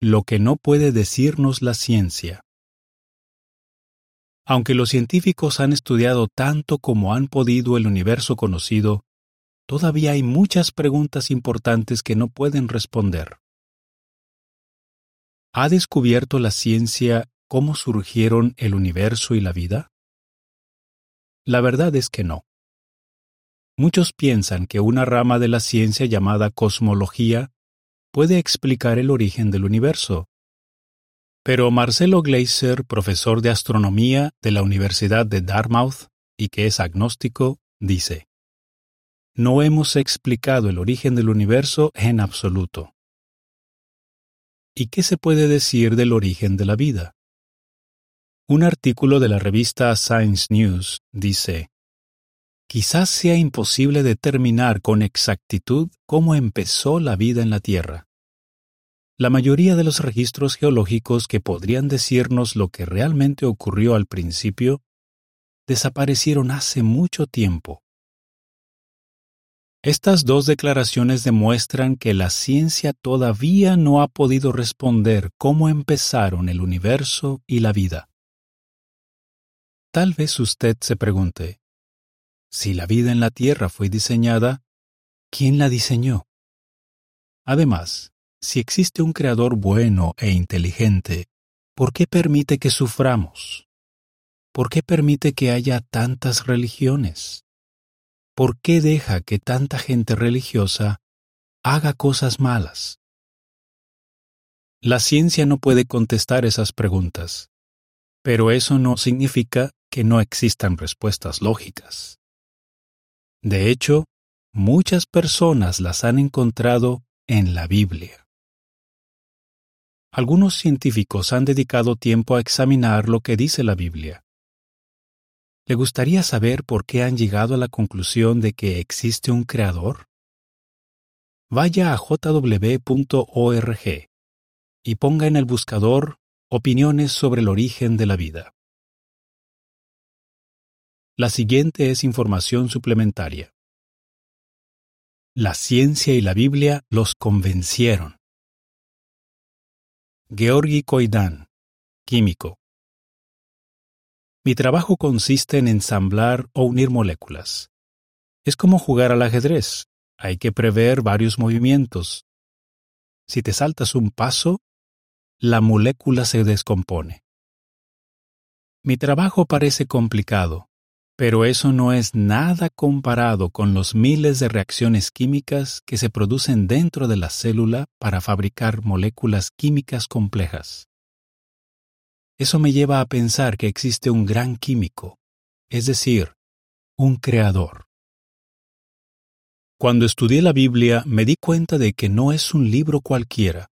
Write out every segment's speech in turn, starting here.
lo que no puede decirnos la ciencia. Aunque los científicos han estudiado tanto como han podido el universo conocido, todavía hay muchas preguntas importantes que no pueden responder. ¿Ha descubierto la ciencia cómo surgieron el universo y la vida? La verdad es que no. Muchos piensan que una rama de la ciencia llamada cosmología puede explicar el origen del universo. Pero Marcelo Gleiser, profesor de astronomía de la Universidad de Dartmouth y que es agnóstico, dice, No hemos explicado el origen del universo en absoluto. ¿Y qué se puede decir del origen de la vida? Un artículo de la revista Science News dice, Quizás sea imposible determinar con exactitud cómo empezó la vida en la Tierra. La mayoría de los registros geológicos que podrían decirnos lo que realmente ocurrió al principio desaparecieron hace mucho tiempo. Estas dos declaraciones demuestran que la ciencia todavía no ha podido responder cómo empezaron el universo y la vida. Tal vez usted se pregunte, si la vida en la Tierra fue diseñada, ¿quién la diseñó? Además, si existe un creador bueno e inteligente, ¿por qué permite que suframos? ¿Por qué permite que haya tantas religiones? ¿Por qué deja que tanta gente religiosa haga cosas malas? La ciencia no puede contestar esas preguntas, pero eso no significa que no existan respuestas lógicas. De hecho, muchas personas las han encontrado en la Biblia. Algunos científicos han dedicado tiempo a examinar lo que dice la Biblia. ¿Le gustaría saber por qué han llegado a la conclusión de que existe un creador? Vaya a jw.org y ponga en el buscador opiniones sobre el origen de la vida. La siguiente es información suplementaria. La ciencia y la Biblia los convencieron. Georgi Koidan, químico. Mi trabajo consiste en ensamblar o unir moléculas. Es como jugar al ajedrez. Hay que prever varios movimientos. Si te saltas un paso, la molécula se descompone. Mi trabajo parece complicado, pero eso no es nada comparado con los miles de reacciones químicas que se producen dentro de la célula para fabricar moléculas químicas complejas. Eso me lleva a pensar que existe un gran químico, es decir, un creador. Cuando estudié la Biblia me di cuenta de que no es un libro cualquiera.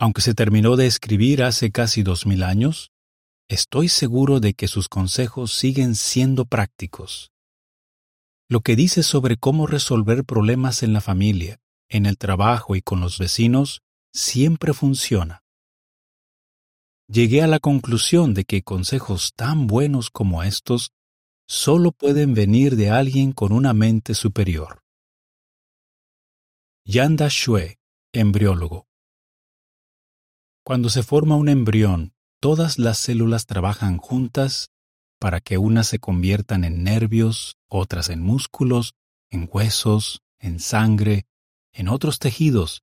Aunque se terminó de escribir hace casi dos mil años, estoy seguro de que sus consejos siguen siendo prácticos. Lo que dice sobre cómo resolver problemas en la familia, en el trabajo y con los vecinos siempre funciona. Llegué a la conclusión de que consejos tan buenos como estos solo pueden venir de alguien con una mente superior. Yanda Shue, embriólogo. Cuando se forma un embrión, todas las células trabajan juntas para que unas se conviertan en nervios, otras en músculos, en huesos, en sangre, en otros tejidos,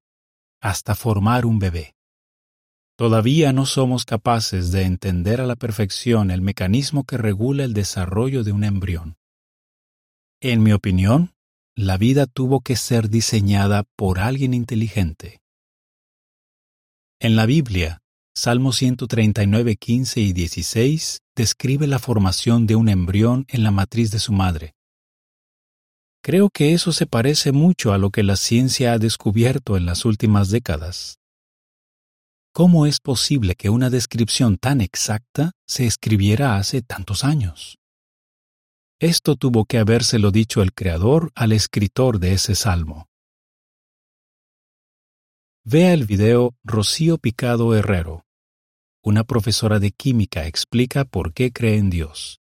hasta formar un bebé. Todavía no somos capaces de entender a la perfección el mecanismo que regula el desarrollo de un embrión. En mi opinión, la vida tuvo que ser diseñada por alguien inteligente. En la Biblia, Salmo 139, 15 y 16 describe la formación de un embrión en la matriz de su madre. Creo que eso se parece mucho a lo que la ciencia ha descubierto en las últimas décadas. ¿Cómo es posible que una descripción tan exacta se escribiera hace tantos años? Esto tuvo que habérselo dicho el creador al escritor de ese salmo. Vea el video Rocío Picado Herrero. Una profesora de química explica por qué cree en Dios.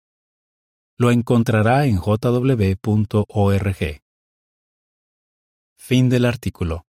Lo encontrará en jw.org. Fin del artículo.